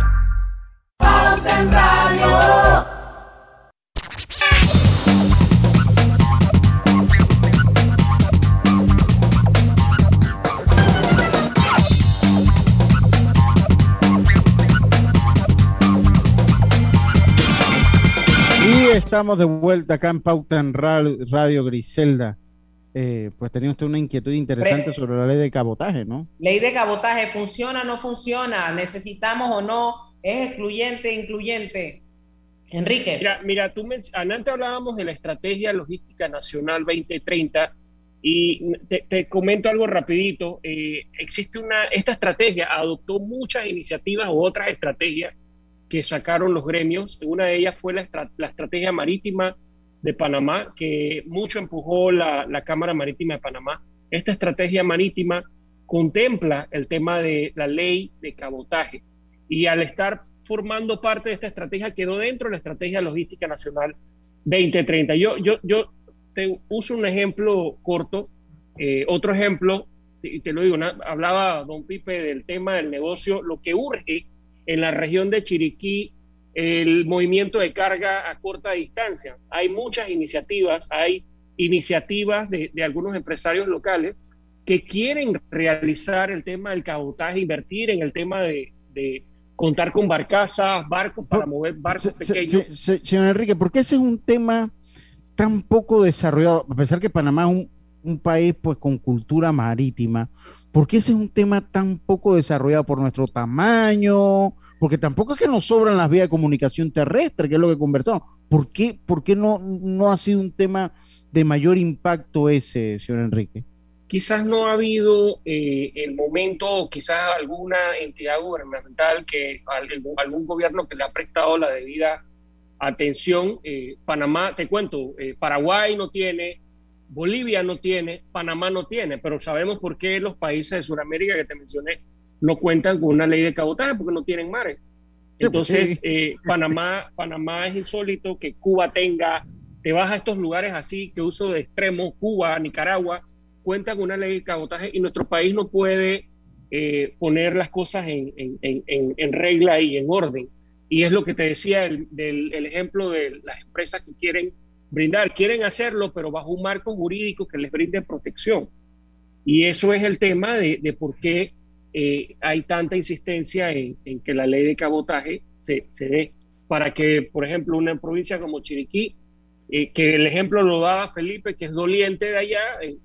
Estamos de vuelta acá en Pauta en Radio Griselda. Eh, pues tenía usted una inquietud interesante sobre la ley de cabotaje, ¿no? Ley de cabotaje, ¿funciona o no funciona? ¿Necesitamos o no? ¿Es excluyente, incluyente? Enrique. Mira, mira tú antes hablábamos de la Estrategia Logística Nacional 2030 y te, te comento algo rapidito. Eh, existe una, esta estrategia adoptó muchas iniciativas u otras estrategias que sacaron los gremios. Una de ellas fue la, la estrategia marítima de Panamá, que mucho empujó la, la, Cámara Marítima de Panamá. Esta estrategia marítima contempla el tema de la ley de cabotaje y al estar formando parte de esta estrategia quedó dentro de la Estrategia Logística Nacional 2030. Yo, yo, yo te uso un ejemplo corto. Eh, otro ejemplo, y te lo digo, hablaba don Pipe del tema del negocio, lo que urge en la región de Chiriquí, el movimiento de carga a corta distancia. Hay muchas iniciativas, hay iniciativas de, algunos empresarios locales que quieren realizar el tema del cabotaje, invertir en el tema de, contar con barcazas, barcos para mover barcos pequeños. señor Enrique, ¿por qué ese es un tema tan poco desarrollado? A pesar que Panamá es un, país pues con cultura marítima, ¿por qué ese es un tema tan poco desarrollado por nuestro tamaño? Porque tampoco es que nos sobran las vías de comunicación terrestre, que es lo que conversamos. ¿Por qué, por qué no, no ha sido un tema de mayor impacto ese, señor Enrique? Quizás no ha habido eh, el momento, quizás alguna entidad gubernamental, que algún, gobierno que le ha prestado la debida atención. Eh, Panamá, te cuento, eh, Paraguay no tiene, Bolivia no tiene, Panamá no tiene, pero sabemos por qué los países de Sudamérica que te mencioné no cuentan con una ley de cabotaje porque no tienen mares. Pues Entonces, Panamá, Panamá es insólito que Cuba tenga te vas a estos lugares así, que uso de extremo, Cuba, Nicaragua, cuentan con una ley de cabotaje y nuestro país no puede eh, poner las cosas en, regla y en orden. Y es lo que te decía del, ejemplo de las empresas que quieren brindar. Quieren hacerlo, pero bajo un marco jurídico que les brinde protección. Y eso es el tema de, por qué eh, hay tanta insistencia en, que la ley de cabotaje se, se dé. Para que, por ejemplo, una provincia como Chiriquí que el ejemplo lo daba Felipe, que es doliente de allá, eh,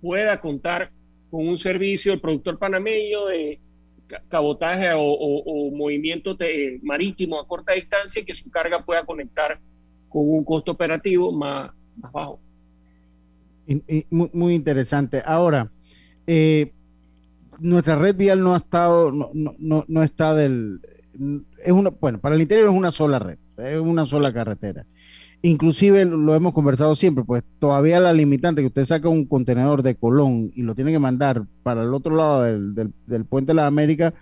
pueda contar con un servicio, el productor panameño de cabotaje o, movimiento marítimo a corta distancia y que su carga pueda conectar con un costo operativo más, bajo. muy, interesante. Ahora, eh, nuestra red vial no ha estado, no, no, no está del, es una, bueno, para el interior es una sola red, es una sola carretera. Inclusive lo hemos conversado siempre, pues todavía la limitante que usted saca un contenedor de Colón y lo tiene que mandar para el otro lado del, puente de la América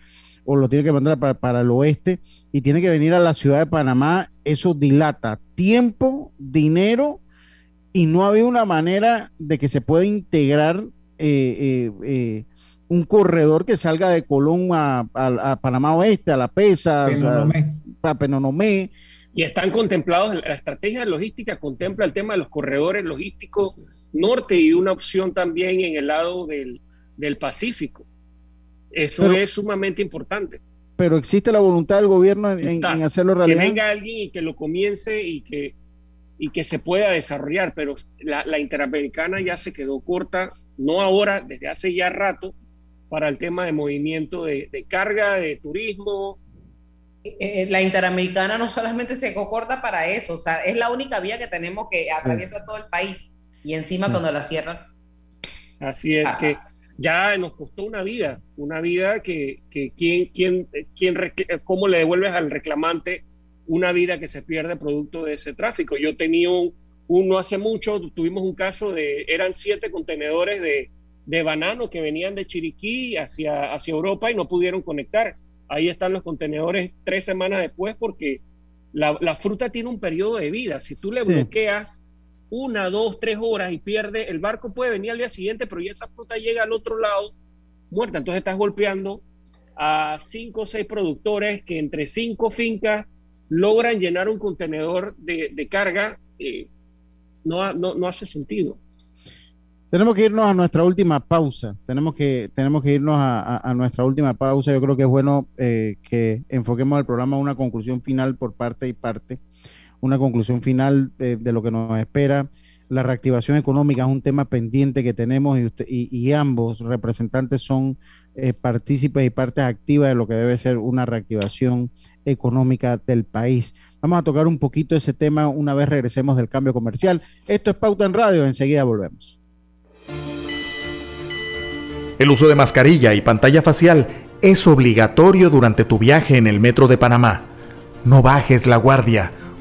o lo tiene que mandar para, el oeste y tiene que venir a la ciudad de Panamá, eso dilata tiempo, dinero y no había una manera de que se pueda integrar eh, eh, eh, un corredor que salga de Colón a, Panamá Oeste, a La Pesa, a, a Penonomé. Y están contemplados, la estrategia logística contempla el tema de los corredores logísticos norte y una opción también en el lado del, Pacífico. Eso es sumamente importante. Pero existe la voluntad del gobierno en, hacerlo realidad. Que venga alguien y que lo comience y que, y que se pueda desarrollar, pero la, interamericana ya se quedó corta, no ahora, desde hace ya rato, para el tema de movimiento de, de carga, de turismo, eh, la Interamericana no solamente se corta para eso, o sea, es la única vía que tenemos que atraviesa todo el país y encima cuando la cierran. Así es que ya nos costó una vida, una vida que, que quién, quién, quién, cómo le devuelves al reclamante una vida que se pierde producto de ese tráfico. Yo tenía un, uno hace mucho, tuvimos un caso de, eran siete contenedores de, de banano que venían de Chiriquí hacia, hacia Europa y no pudieron conectar ahí están los contenedores tres semanas después porque la, fruta tiene un periodo de vida. Si tú le bloqueas una, dos, tres horas y pierde, el barco puede venir al día siguiente, pero ya esa fruta llega al otro lado muerta. Entonces estás golpeando a cinco o seis productores que entre cinco fincas logran llenar un contenedor de, carga. Eh, no, no, no hace sentido. Tenemos que irnos a nuestra última pausa. Tenemos que, tenemos que irnos a, nuestra última pausa. Yo creo que es bueno eh, que enfoquemos el programa a una conclusión final por parte y parte. Una conclusión final eh, de lo que nos espera. La reactivación económica es un tema pendiente que tenemos y, y, ambos representantes son eh, partícipes y partes activas de lo que debe ser una reactivación económica del país. Vamos a tocar un poquito ese tema una vez regresemos del cambio comercial. Esto es Pauta en Radio. Enseguida volvemos. El uso de mascarilla y pantalla facial es obligatorio durante tu viaje en el metro de Panamá. No bajes la guardia.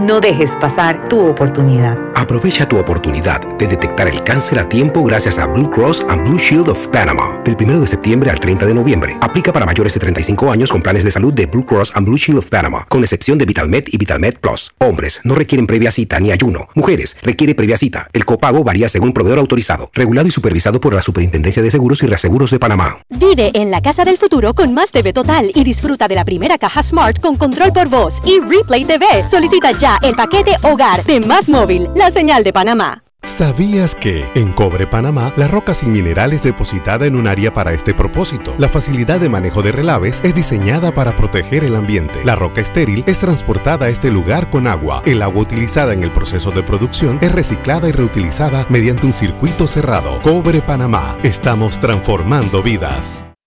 No dejes pasar tu oportunidad. Aprovecha tu oportunidad de detectar el cáncer a tiempo gracias a Blue Cross and Blue Shield of Panama. Del 1 de septiembre al 30 de noviembre. Aplica para mayores de 35 años con planes de salud de Blue Cross and Blue Shield of Panama, con excepción de VitalMed y VitalMed Plus. Hombres no requieren previa cita ni ayuno. Mujeres requiere previa cita. El copago varía según proveedor autorizado, regulado y supervisado por la Superintendencia de Seguros y Reaseguros de Panamá. Vive en la casa del futuro con más TV total y disfruta de la primera caja Smart con control por voz y Replay TV. Solicita ya el paquete Hogar de Más Móvil, la señal de Panamá. ¿Sabías que en Cobre Panamá la roca sin mineral es depositada en un área para este propósito? La facilidad de manejo de relaves es diseñada para proteger el ambiente. La roca estéril es transportada a este lugar con agua. El agua utilizada en el proceso de producción es reciclada y reutilizada mediante un circuito cerrado. Cobre Panamá. Estamos transformando vidas.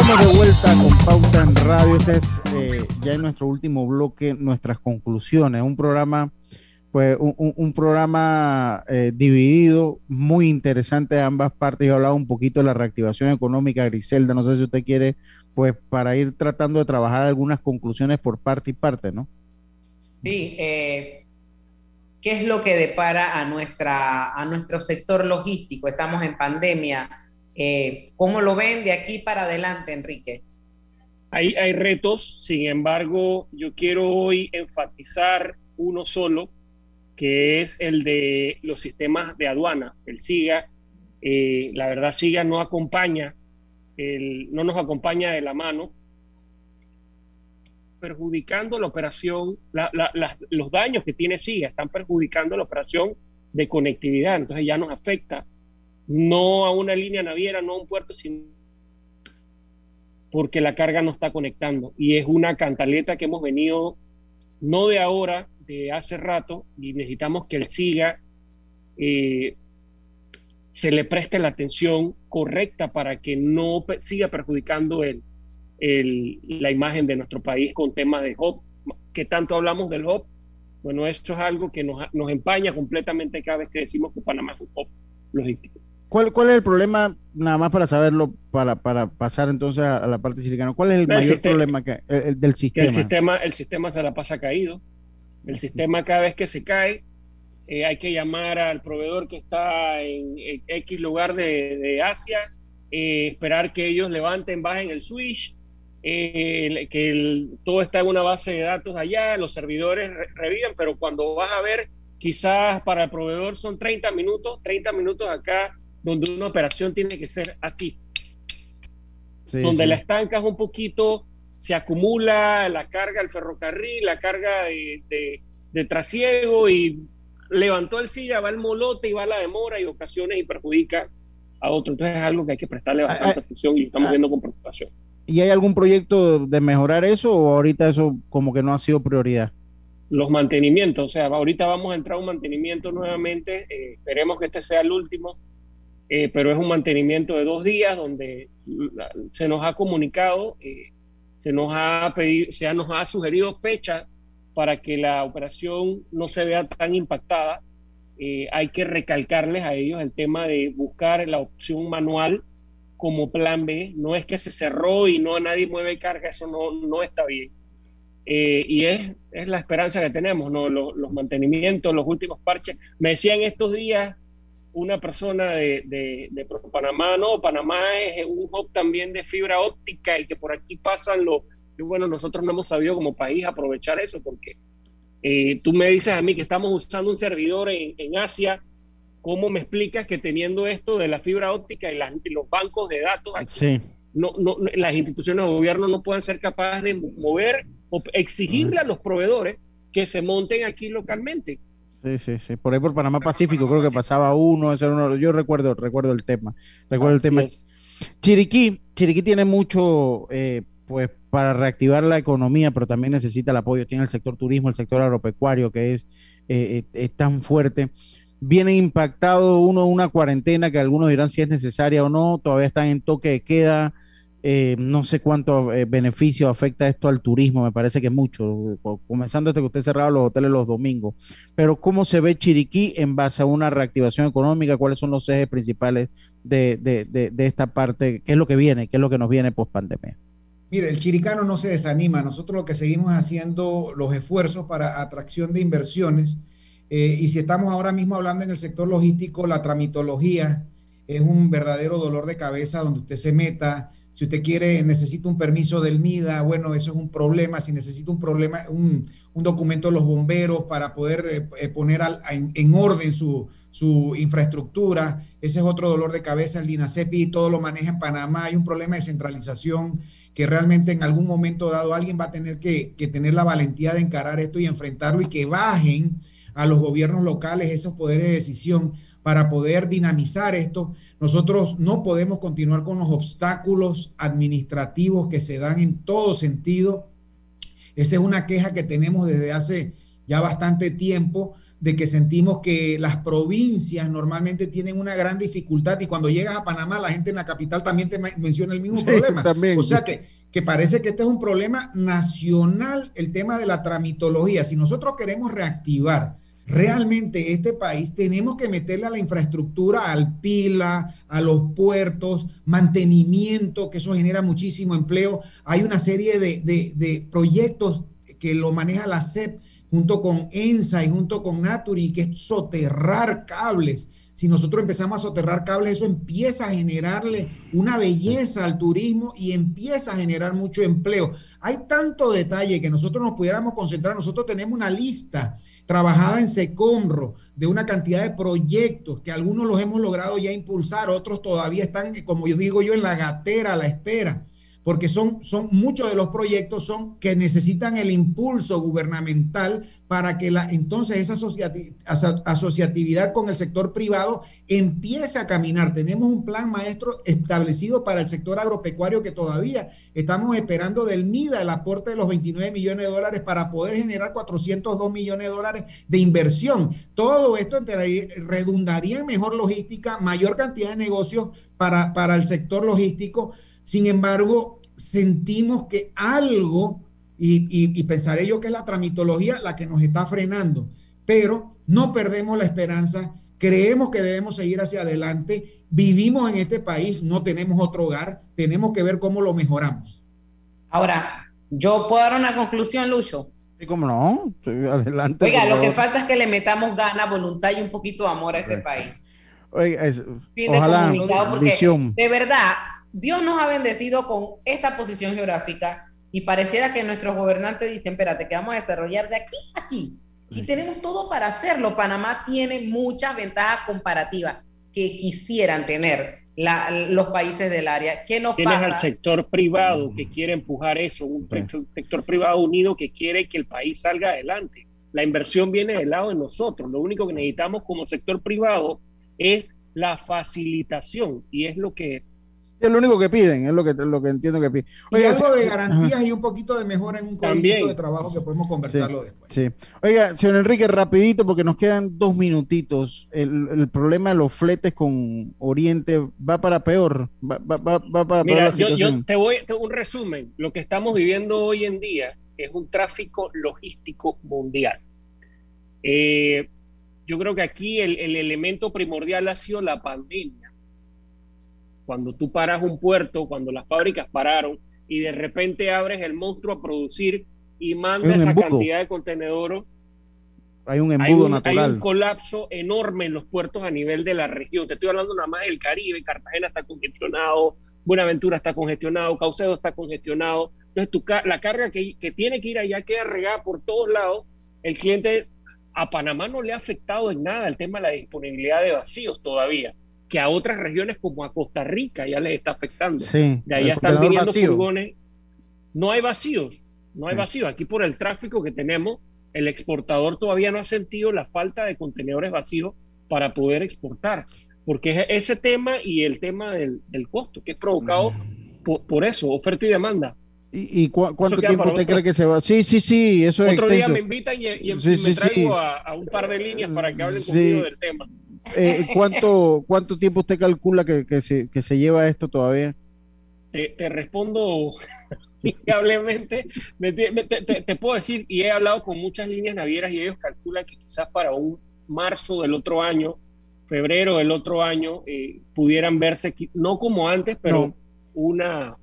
Estamos de vuelta con Pauta en Radio. Este es eh, ya en nuestro último bloque, nuestras conclusiones. Un programa, pues, un, programa eh, dividido, muy interesante de ambas partes. Yo hablaba un poquito de la reactivación económica, Griselda. No sé si usted quiere, pues, para ir tratando de trabajar algunas conclusiones por parte y parte, ¿no? Sí, eh, ¿qué es lo que depara a, nuestra, a nuestro sector logístico? Estamos en pandemia eh, ¿Cómo lo ven de aquí para adelante, Enrique? Hay, retos, sin embargo, yo quiero hoy enfatizar uno solo, que es el de los sistemas de aduana, el SIGA. Eh, la verdad, SIGA no acompaña, no nos acompaña de la mano, perjudicando la operación, los daños que tiene SIGA están perjudicando la operación de conectividad, entonces ya nos afecta no a una línea naviera, no a un puerto, sino porque la carga no está conectando. Y es una cantaleta que hemos venido, no de ahora, de hace rato, y necesitamos que él siga, eh, se le preste la atención correcta para que no siga perjudicando el, la imagen de nuestro país con temas de HOP, que tanto hablamos del HOP. Bueno, esto es algo que nos, nos empaña completamente cada vez que decimos que Panamá es un HOP logístico. ¿Cuál, ¿Cuál es el problema, nada más para saberlo, para, para pasar entonces a, la parte silicana? ¿Cuál es el, mayor problema que, el, del sistema? el sistema? El sistema se la pasa caído. El sistema cada vez que se cae, eh, hay que llamar al proveedor que está en, X lugar de, Asia, eh, esperar que ellos levanten, bajen el switch, eh, que todo está en una base de datos allá, los servidores reviven, pero cuando vas a ver, quizás para el proveedor son 30 minutos, 30 minutos acá donde una operación tiene que ser así. donde la estancas un poquito, se acumula la carga del ferrocarril, la carga de, de, trasiego y levantó el silla, va el molote y va la demora y ocasiones y perjudica a otro. Entonces es algo que hay que prestarle bastante ah, atención y estamos ah. viendo con preocupación. ¿Y hay algún proyecto de mejorar eso o ahorita eso como que no ha sido prioridad? Los mantenimientos, o sea, ahorita vamos a entrar a un mantenimiento nuevamente, eh, esperemos que este sea el último, eh, pero es un mantenimiento de dos días donde se nos ha comunicado, eh, se nos ha pedido, se nos ha sugerido fechas para que la operación no se vea tan impactada. Eh, hay que recalcarles a ellos el tema de buscar la opción manual como plan B. No es que se cerró y no nadie mueve carga, eso no, no está bien. y es, es, la esperanza que tenemos, ¿no? Los, los mantenimientos, los últimos parches. Me decían estos días una persona de, de, Panamá, no, Panamá es un hub también de fibra óptica y que por aquí pasan los, y bueno, nosotros no hemos sabido como país aprovechar eso porque eh, tú me dices a mí que estamos usando un servidor en, en Asia ¿cómo me explicas que teniendo esto de la fibra óptica y, los bancos de datos aquí, no, no, las instituciones de gobierno no puedan ser capaces de mover o exigirle a los proveedores que se monten aquí localmente? Sí, sí, sí. Por ahí por Panamá Pacífico creo que pasaba uno, ese uno. Yo recuerdo, recuerdo el tema. Recuerdo el tema. Chiriquí, Chiriquí tiene mucho, eh, pues, para reactivar la economía, pero también necesita el apoyo. Tiene el sector turismo, el sector agropecuario, que es, eh, eh, es tan fuerte. Viene impactado uno una cuarentena que algunos dirán si es necesaria o no. Todavía están en toque de queda. Eh, no sé cuánto eh, beneficio afecta esto al turismo, me parece que mucho, comenzando desde que usted cerrado los hoteles los domingos. Pero ¿cómo se ve Chiriquí en base a una reactivación económica? ¿Cuáles son los ejes principales de, esta parte? ¿Qué es lo que viene? ¿Qué es lo que nos viene post pandemia? Mire, el chiricano no se desanima. Nosotros lo que seguimos haciendo los esfuerzos para atracción de inversiones. Eh, y si estamos ahora mismo hablando en el sector logístico, la tramitología es un verdadero dolor de cabeza donde usted se meta si usted quiere, necesita un permiso del MIDA, bueno, eso es un problema. Si necesita un problema, un, documento de los bomberos para poder eh, eh, poner en, orden su, infraestructura, ese es otro dolor de cabeza. El INACEPI todo lo maneja en Panamá. Hay un problema de centralización que realmente en algún momento dado alguien va a tener que, que tener la valentía de encarar esto y enfrentarlo y que bajen a los gobiernos locales esos poderes de decisión para poder dinamizar esto. Nosotros no podemos continuar con los obstáculos administrativos que se dan en todo sentido. Esa es una queja que tenemos desde hace ya bastante tiempo de que sentimos que las provincias normalmente tienen una gran dificultad y cuando llegas a Panamá la gente en la capital también te menciona el mismo problema. O sea que, que parece que este es un problema nacional, el tema de la tramitología. Si nosotros queremos reactivar realmente este país tenemos que meterle a la infraestructura, al pila, a los puertos, mantenimiento, que eso genera muchísimo empleo. Hay una serie de, proyectos que lo maneja la CEP junto con ENSA y junto con Naturi, que es soterrar cables. Si nosotros empezamos a soterrar cables, eso empieza a generarle una belleza al turismo y empieza a generar mucho empleo. Hay tanto detalle que nosotros nos pudiéramos concentrar. Nosotros tenemos una lista trabajada en Secomro, de una cantidad de proyectos que algunos los hemos logrado ya impulsar, otros todavía están, como yo digo yo, en la gatera a la espera porque son, son muchos de los proyectos son que necesitan el impulso gubernamental para que la, entonces esa asociatividad con el sector privado empiece a caminar. Tenemos un plan maestro establecido para el sector agropecuario que todavía estamos esperando del MIDA el aporte de los 29 millones de dólares para poder generar 402 millones de dólares de inversión. Todo esto redundaría en mejor logística, mayor cantidad de negocios para, para el sector logístico. Sin embargo, sentimos que algo, y, pensaré yo que es la tramitología la que nos está frenando, pero no perdemos la esperanza, creemos que debemos seguir hacia adelante, vivimos en este país, no tenemos otro hogar, tenemos que ver cómo lo mejoramos. Ahora, yo puedo dar una conclusión, Lucho. Sí, cómo no, adelante. Oiga, lo que falta es que le metamos ganas, voluntad y un poquito de amor a este país. Oiga, ojalá, de verdad, Dios nos ha bendecido con esta posición geográfica y pareciera que nuestros gobernantes dicen, espérate, que vamos a desarrollar de aquí a aquí. Y tenemos todo para hacerlo. Panamá tiene muchas ventajas comparativas que quisieran tener los países del área. ¿Qué nos Tienes al sector privado que quiere empujar eso, un sector privado unido que quiere que el país salga adelante. La inversión viene del lado de nosotros. Lo único que necesitamos como sector privado es la facilitación y es lo que es lo único que piden, es lo que, lo que entiendo que piden. Oiga, eso de garantías y un poquito de mejora en un conjunto de trabajo que podemos conversarlo después. Sí. Oiga, señor Enrique, rapidito, porque nos quedan dos minutitos. El, problema de los fletes con Oriente va para peor. Va, va, va, para Mira, yo, yo, te voy a un resumen. Lo que estamos viviendo hoy en día es un tráfico logístico mundial. Eh, yo creo que aquí el, el elemento primordial ha sido la pandemia cuando tú paras un puerto, cuando las fábricas pararon y de repente abres el monstruo a producir y manda esa cantidad de contenedores. Hay un embudo natural. Hay un colapso enorme en los puertos a nivel de la región. Te estoy hablando nada más del Caribe. Cartagena está congestionado, Buenaventura está congestionado, Caucedo está congestionado. Entonces, tu, la carga que, que tiene que ir allá queda regada por todos lados. El cliente a Panamá no le ha afectado en nada el tema de la disponibilidad de vacíos todavía, que a otras regiones como a Costa Rica ya les está afectando. Sí, de ahí están viniendo furgones. No hay vacíos, no hay vacíos. Aquí por el tráfico que tenemos, el exportador todavía no ha sentido la falta de contenedores vacíos para poder exportar, porque es ese tema y el tema del, costo que es provocado por, eso, oferta y demanda. ¿Y, cuánto tiempo usted cree que se va? Sí, sí, sí, eso es Otro día me invitan y, me traigo a, un par de líneas para que hablen conmigo del tema. Eh, ¿cuánto, ¿Cuánto tiempo usted calcula que, que, se, que se lleva esto todavía? Te, te respondo amigablemente. te, te, puedo decir, y he hablado con muchas líneas navieras y ellos calculan que quizás para un marzo del otro año, febrero del otro año, eh, pudieran verse, no como antes, pero una,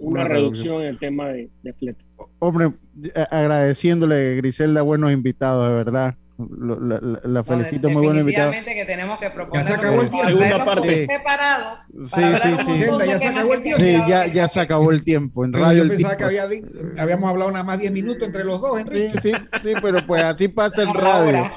una, reducción en el tema de, de flete. Hombre, agradeciéndole, Griselda, buenos invitados, de verdad. La, felicito, muy buen invitado. que tenemos que proponer. Ya se acabó el tiempo. Segunda parte. Preparado sí, sí, sí. Ya se acabó el tiempo. Sí, ya, ya se acabó el tiempo. En radio. Yo pensaba que había, habíamos hablado nada más 10 minutos entre los dos, Enrique. Sí, sí, sí, pero pues así pasa en radio.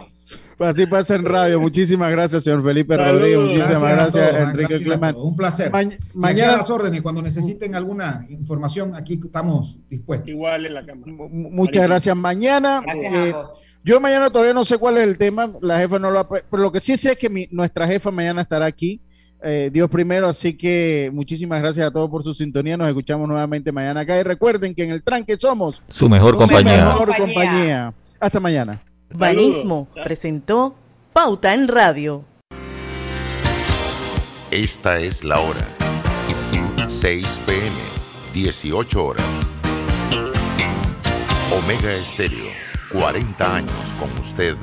Pues así pasa en radio. Muchísimas gracias, señor Felipe Rodríguez. Muchísimas gracias, Enrique Clement. Un placer. mañana a las órdenes, cuando necesiten alguna información, aquí estamos dispuestos. Igual en la cámara. Muchas gracias. Mañana. Eh, yo mañana todavía no sé cuál es el tema. La jefa no lo ha. Pero lo que sí sé es que nuestra jefa mañana estará aquí. Eh, Dios primero, así que muchísimas gracias a todos por su sintonía. Nos escuchamos nuevamente mañana acá. Y recuerden que en el tranque somos su mejor compañía. mejor compañía. Hasta mañana. Banismo presentó Pauta en Radio. Esta es la hora. 6 pm, 18 horas. Omega Estéreo, 40 años con usted